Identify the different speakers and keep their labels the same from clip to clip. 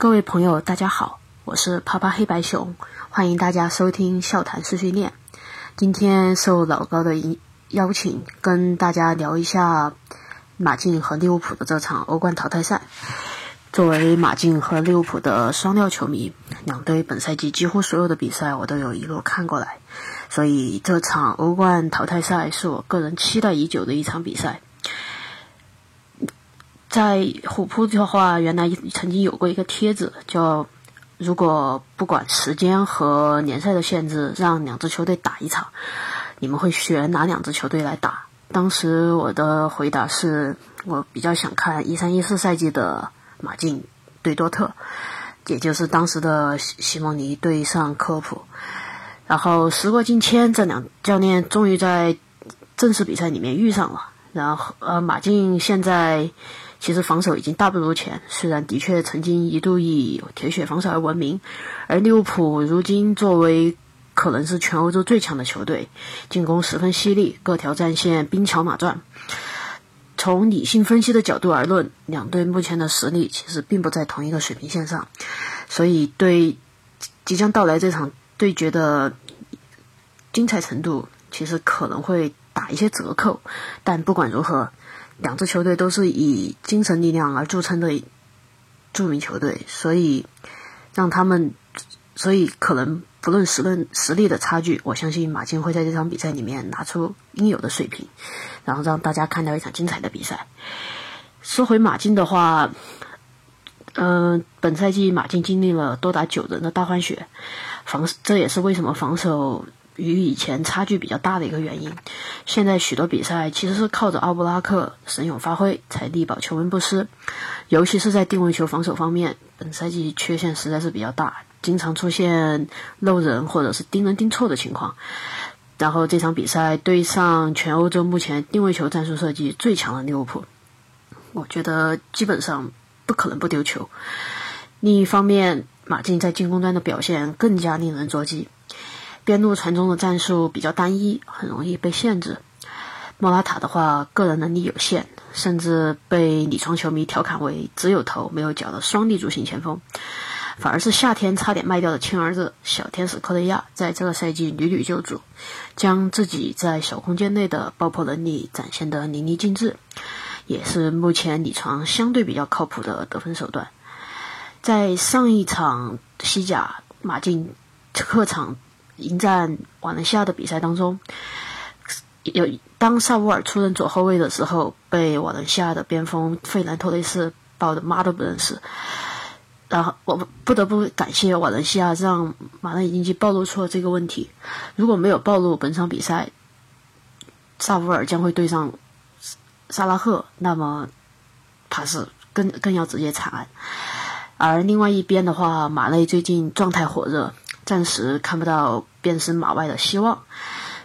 Speaker 1: 各位朋友，大家好，我是啪啪黑白熊，欢迎大家收听笑谈碎碎念。今天受老高的邀请，跟大家聊一下马竞和利物浦的这场欧冠淘汰赛。作为马竞和利物浦的双料球迷，两队本赛季几乎所有的比赛我都有一路看过来，所以这场欧冠淘汰赛是我个人期待已久的一场比赛。在虎扑的话，原来曾经有过一个帖子，叫“如果不管时间和联赛的限制，让两支球队打一场，你们会选哪两支球队来打？”当时我的回答是我比较想看一三一四赛季的马竞对多特，也就是当时的西西蒙尼对上科普。然后时过境迁，这两教练终于在正式比赛里面遇上了。然后呃，马竞现在。其实防守已经大不如前，虽然的确曾经一度以铁血防守而闻名，而利物浦如今作为可能是全欧洲最强的球队，进攻十分犀利，各条战线兵强马壮。从理性分析的角度而论，两队目前的实力其实并不在同一个水平线上，所以对即将到来这场对决的精彩程度，其实可能会打一些折扣。但不管如何。两支球队都是以精神力量而著称的著名球队，所以让他们，所以可能不论实论实力的差距，我相信马竞会在这场比赛里面拿出应有的水平，然后让大家看到一场精彩的比赛。说回马竞的话，嗯，本赛季马竞经历了多达九人的大换血，防这也是为什么防守。与以前差距比较大的一个原因，现在许多比赛其实是靠着奥布拉克神勇发挥才力保球门不失，尤其是在定位球防守方面，本赛季缺陷实在是比较大，经常出现漏人或者是盯人盯错的情况。然后这场比赛对上全欧洲目前定位球战术设计最强的利物浦，我觉得基本上不可能不丢球。另一方面，马竞在进攻端的表现更加令人着急。边路传中的战术比较单一，很容易被限制。莫拉塔的话，个人能力有限，甚至被里床球迷调侃为只有头没有脚的双立柱型前锋。反而是夏天差点卖掉的亲儿子小天使科雷亚，在这个赛季屡屡救主，将自己在小空间内的爆破能力展现得淋漓尽致，也是目前里床相对比较靠谱的得分手段。在上一场西甲马竞客场。迎战瓦伦西亚的比赛当中，有当萨乌尔出任左后卫的时候，被瓦伦西亚的边锋费兰托雷斯抱的妈都不认识。然后我不得不感谢瓦伦西亚，让马内已经暴露出了这个问题。如果没有暴露本场比赛，萨乌尔将会对上萨拉赫，那么他是更更要直接惨案。而另外一边的话，马内最近状态火热。暂时看不到变身马外的希望。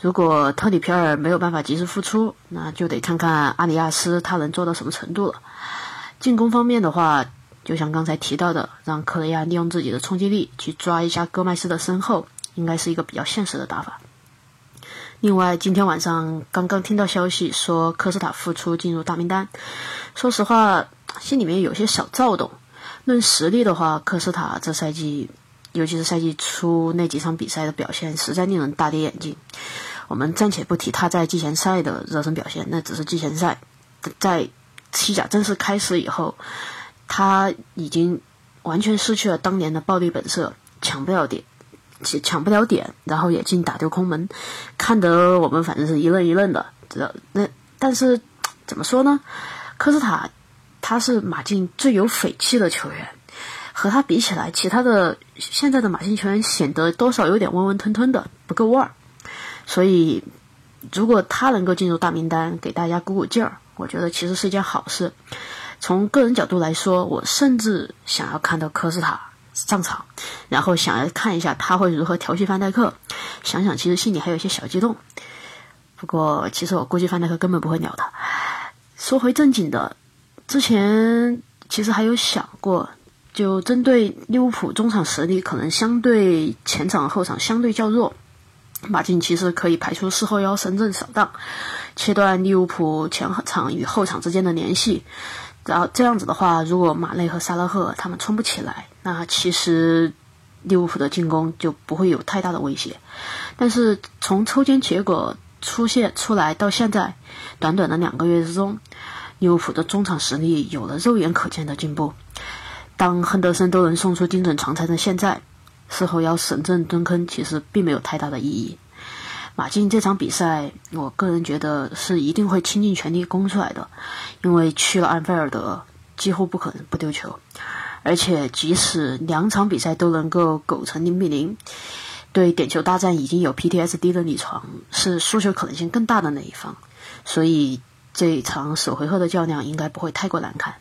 Speaker 1: 如果特里皮尔没有办法及时复出，那就得看看阿里亚斯他能做到什么程度了。进攻方面的话，就像刚才提到的，让克雷亚利用自己的冲击力去抓一下戈麦斯的身后，应该是一个比较现实的打法。另外，今天晚上刚刚听到消息说科斯塔复出进入大名单，说实话，心里面有些小躁动。论实力的话，科斯塔这赛季。尤其是赛季初那几场比赛的表现，实在令人大跌眼镜。我们暂且不提他在季前赛的热身表现，那只是季前赛。在西甲正式开始以后，他已经完全失去了当年的暴力本色，抢不了点，抢不了点，然后也进打丢空门，看得我们反正是一愣一愣的。这那但是怎么说呢？科斯塔他是马竞最有匪气的球员。和他比起来，其他的现在的马竞球员显得多少有点温温吞吞的，不够味儿。所以，如果他能够进入大名单，给大家鼓鼓劲儿，我觉得其实是一件好事。从个人角度来说，我甚至想要看到科斯塔上场，然后想要看一下他会如何调戏范戴克。想想，其实心里还有一些小激动。不过，其实我估计范戴克根本不会鸟他。说回正经的，之前其实还有想过。就针对利物浦中场实力可能相对前场后场相对较弱，马竞其实可以排出四后腰深圳扫荡，切断利物浦前场与后场之间的联系。然后这样子的话，如果马内和萨拉赫他们冲不起来，那其实利物浦的进攻就不会有太大的威胁。但是从抽签结果出现出来到现在，短短的两个月之中，利物浦的中场实力有了肉眼可见的进步。当亨德森都能送出精准长传的现在，事后要审阵蹲坑，其实并没有太大的意义。马竞这场比赛，我个人觉得是一定会倾尽全力攻出来的，因为去了安菲尔德，几乎不可能不丢球。而且，即使两场比赛都能够苟成零比零，对点球大战已经有 PTSD 的李床是输球可能性更大的那一方，所以这一场首回合的较量应该不会太过难看。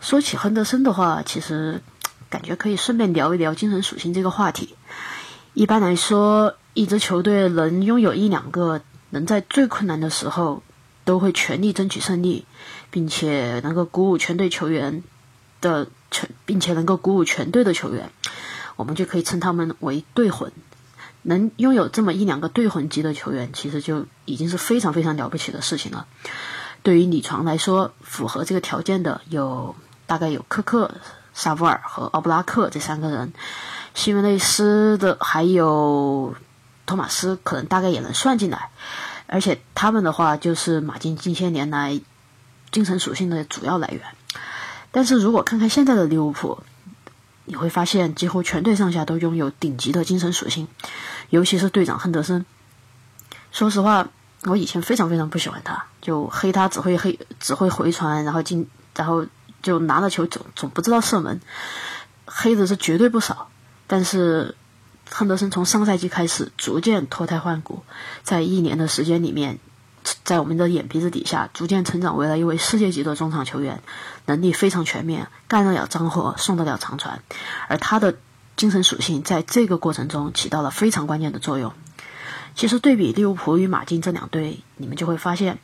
Speaker 1: 说起亨德森的话，其实感觉可以顺便聊一聊精神属性这个话题。一般来说，一支球队能拥有一两个能在最困难的时候都会全力争取胜利，并且能够鼓舞全队球员的全，并且能够鼓舞全队的球员，我们就可以称他们为队魂。能拥有这么一两个队魂级的球员，其实就已经是非常非常了不起的事情了。对于李床来说，符合这个条件的有大概有科克、萨布尔和奥布拉克这三个人。西门内斯的还有托马斯，可能大概也能算进来，而且他们的话就是马竞近些年来精神属性的主要来源。但是如果看看现在的利物浦，你会发现几乎全队上下都拥有顶级的精神属性，尤其是队长亨德森。说实话，我以前非常非常不喜欢他，就黑他只会黑只会回传，然后进然后就拿了球总总不知道射门，黑的是绝对不少。但是，亨德森从上赛季开始逐渐脱胎换骨，在一年的时间里面，在我们的眼皮子底下逐渐成长为了一位世界级的中场球员，能力非常全面，干得了脏活，送得了长传，而他的精神属性在这个过程中起到了非常关键的作用。其实对比利物浦与马竞这两队，你们就会发现，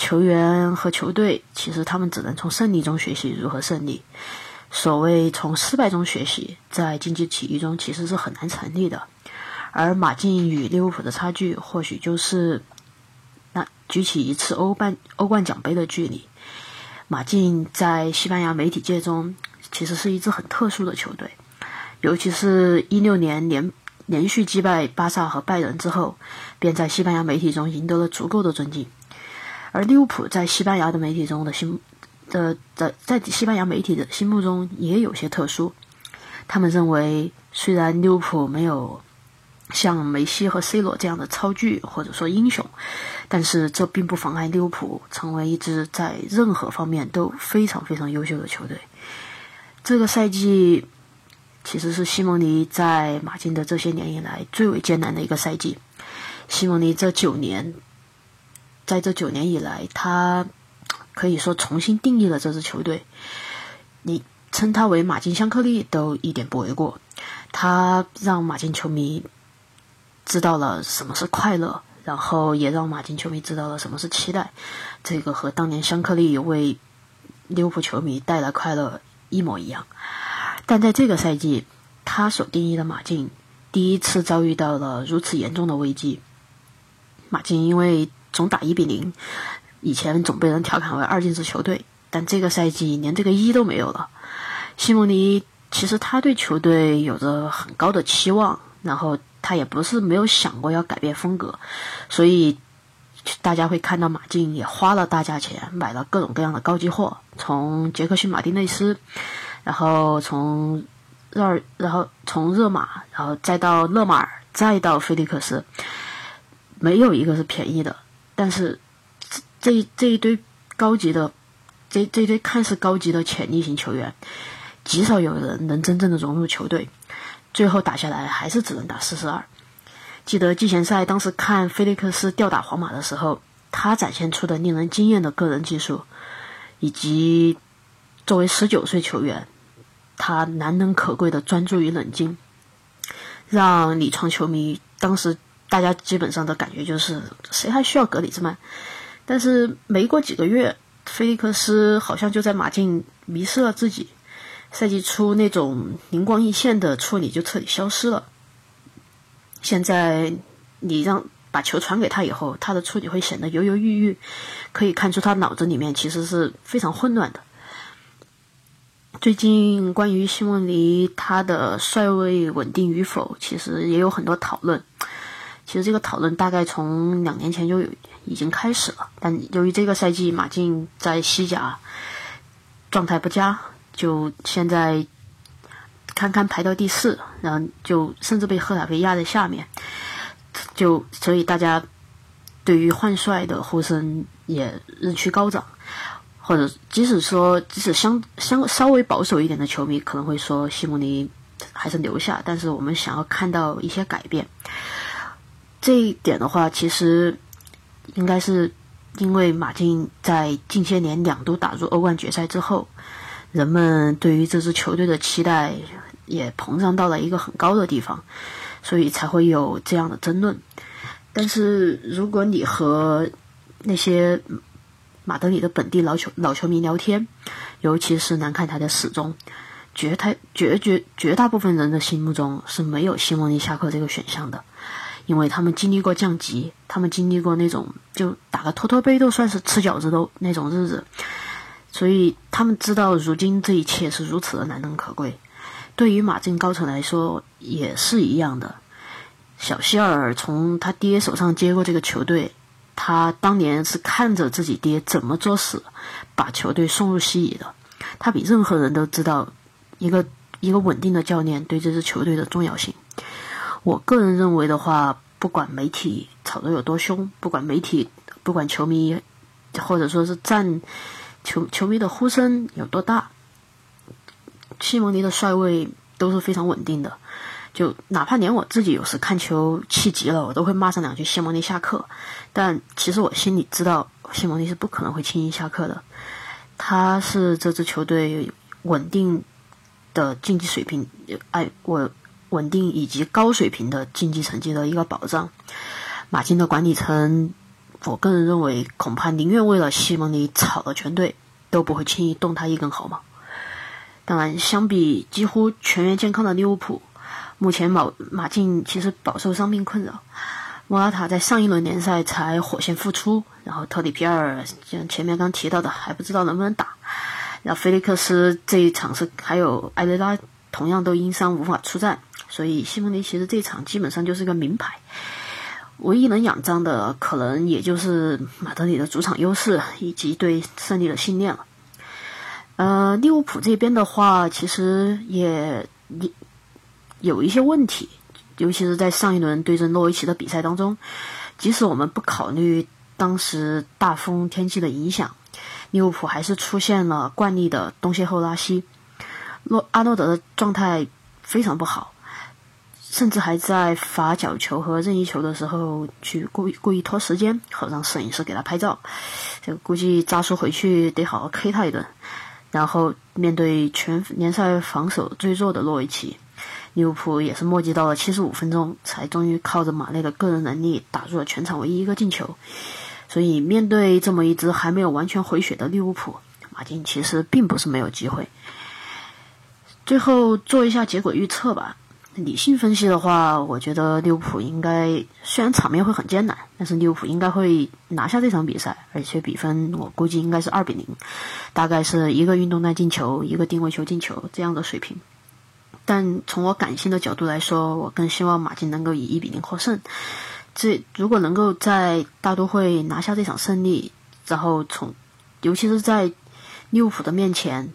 Speaker 1: 球员和球队其实他们只能从胜利中学习如何胜利。所谓从失败中学习，在竞技体育中其实是很难成立的。而马竞与利物浦的差距，或许就是那举起一次欧冠欧冠奖杯的距离。马竞在西班牙媒体界中其实是一支很特殊的球队，尤其是一六年连连续击败巴萨和拜仁之后，便在西班牙媒体中赢得了足够的尊敬。而利物浦在西班牙的媒体中的心。的在在西班牙媒体的心目中也有些特殊，他们认为虽然利物浦没有像梅西和 C 罗这样的超巨或者说英雄，但是这并不妨碍利物浦成为一支在任何方面都非常非常优秀的球队。这个赛季其实是西蒙尼在马竞的这些年以来最为艰难的一个赛季。西蒙尼这九年，在这九年以来，他。可以说重新定义了这支球队，你称他为马竞香克利都一点不为过。他让马竞球迷知道了什么是快乐，然后也让马竞球迷知道了什么是期待。这个和当年香克利为利物浦球迷带来快乐一模一样。但在这个赛季，他所定义的马竞第一次遭遇到了如此严重的危机。马竞因为总打一比零。以前总被人调侃为二进制球队，但这个赛季连这个一都没有了。西蒙尼其实他对球队有着很高的期望，然后他也不是没有想过要改变风格，所以大家会看到马竞也花了大价钱买了各种各样的高级货，从杰克逊马丁内斯，然后从热，然后从热马，然后再到勒马尔，再到菲利克斯，没有一个是便宜的，但是。这这一堆高级的，这这一堆看似高级的潜力型球员，极少有人能真正的融入球队。最后打下来还是只能打四十二。记得季前赛当时看菲利克斯吊打皇马的时候，他展现出的令人惊艳的个人技术，以及作为十九岁球员，他难能可贵的专注与冷静，让里床球迷当时大家基本上的感觉就是，谁还需要格里兹曼？但是没过几个月，菲利克斯好像就在马竞迷失了自己。赛季初那种灵光一现的处理就彻底消失了。现在你让把球传给他以后，他的处理会显得犹犹豫豫，可以看出他脑子里面其实是非常混乱的。最近关于西蒙尼他的帅位稳定与否，其实也有很多讨论。其实这个讨论大概从两年前就有已经开始了，但由于这个赛季马竞在西甲状态不佳，就现在堪堪排到第四，然后就甚至被赫塔菲压在下面，就所以大家对于换帅的呼声也日趋高涨。或者，即使说，即使相相稍微保守一点的球迷可能会说，西蒙尼还是留下。但是我们想要看到一些改变，这一点的话，其实应该是因为马竞在近些年两度打入欧冠决赛之后，人们对于这支球队的期待也膨胀到了一个很高的地方，所以才会有这样的争论。但是如果你和那些马德里的本地老球老球迷聊天，尤其是南看台的始终，绝太绝绝绝大部分人的心目中是没有西蒙尼下课这个选项的，因为他们经历过降级，他们经历过那种就打个托托杯都算是吃饺子的那种日子，所以他们知道如今这一切是如此的难能可贵。对于马竞高层来说也是一样的，小希尔从他爹手上接过这个球队。他当年是看着自己爹怎么作死，把球队送入西乙的。他比任何人都知道一个一个稳定的教练对这支球队的重要性。我个人认为的话，不管媒体吵得有多凶，不管媒体，不管球迷，或者说是战球球迷的呼声有多大，西蒙尼的帅位都是非常稳定的。就哪怕连我自己有时看球气急了，我都会骂上两句西蒙尼下课。但其实我心里知道，西蒙尼是不可能会轻易下课的。他是这支球队稳定的竞技水平，哎，我稳定以及高水平的竞技成绩的一个保障。马竞的管理层，我个人认为，恐怕宁愿为了西蒙尼炒了全队，都不会轻易动他一根毫毛。当然，相比几乎全员健康的利物浦。目前马马竞其实饱受伤病困扰，莫拉塔在上一轮联赛才火线复出，然后特里皮尔像前面刚提到的还不知道能不能打，然后菲利克斯这一场是还有埃雷拉同样都因伤无法出战，所以西蒙尼其实这场基本上就是个名牌，唯一能仰仗的可能也就是马德里的主场优势以及对胜利的信念了。呃，利物浦这边的话，其实也也。有一些问题，尤其是在上一轮对阵诺维奇的比赛当中，即使我们不考虑当时大风天气的影响，利物浦还是出现了惯例的东歇后拉稀。诺阿诺德的状态非常不好，甚至还在罚角球和任意球的时候去故意故意拖时间，好让摄影师给他拍照。这估计扎叔回去得好好 K 他一顿。然后面对全联赛防守最弱的诺维奇。利物浦也是墨迹到了七十五分钟，才终于靠着马内的个人能力打入了全场唯一一个进球。所以，面对这么一支还没有完全回血的利物浦，马竞其实并不是没有机会。最后做一下结果预测吧。理性分析的话，我觉得利物浦应该虽然场面会很艰难，但是利物浦应该会拿下这场比赛，而且比分我估计应该是二比零，大概是一个运动战进球，一个定位球进球这样的水平。但从我感性的角度来说，我更希望马竞能够以一比零获胜。这如果能够在大都会拿下这场胜利，然后从，尤其是在利物浦的面前，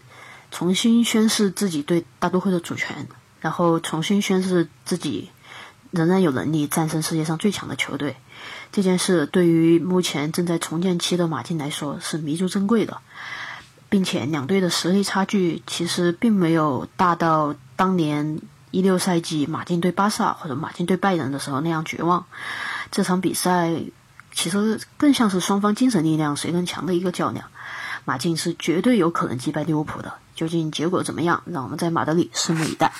Speaker 1: 重新宣示自己对大都会的主权，然后重新宣示自己仍然有能力战胜世界上最强的球队，这件事对于目前正在重建期的马竞来说是弥足珍贵的。并且两队的实力差距其实并没有大到当年一六赛季马竞对巴萨或者马竞对拜仁的时候那样绝望。这场比赛其实更像是双方精神力量谁更强的一个较量。马竞是绝对有可能击败利物浦的。究竟结果怎么样？让我们在马德里拭目以待。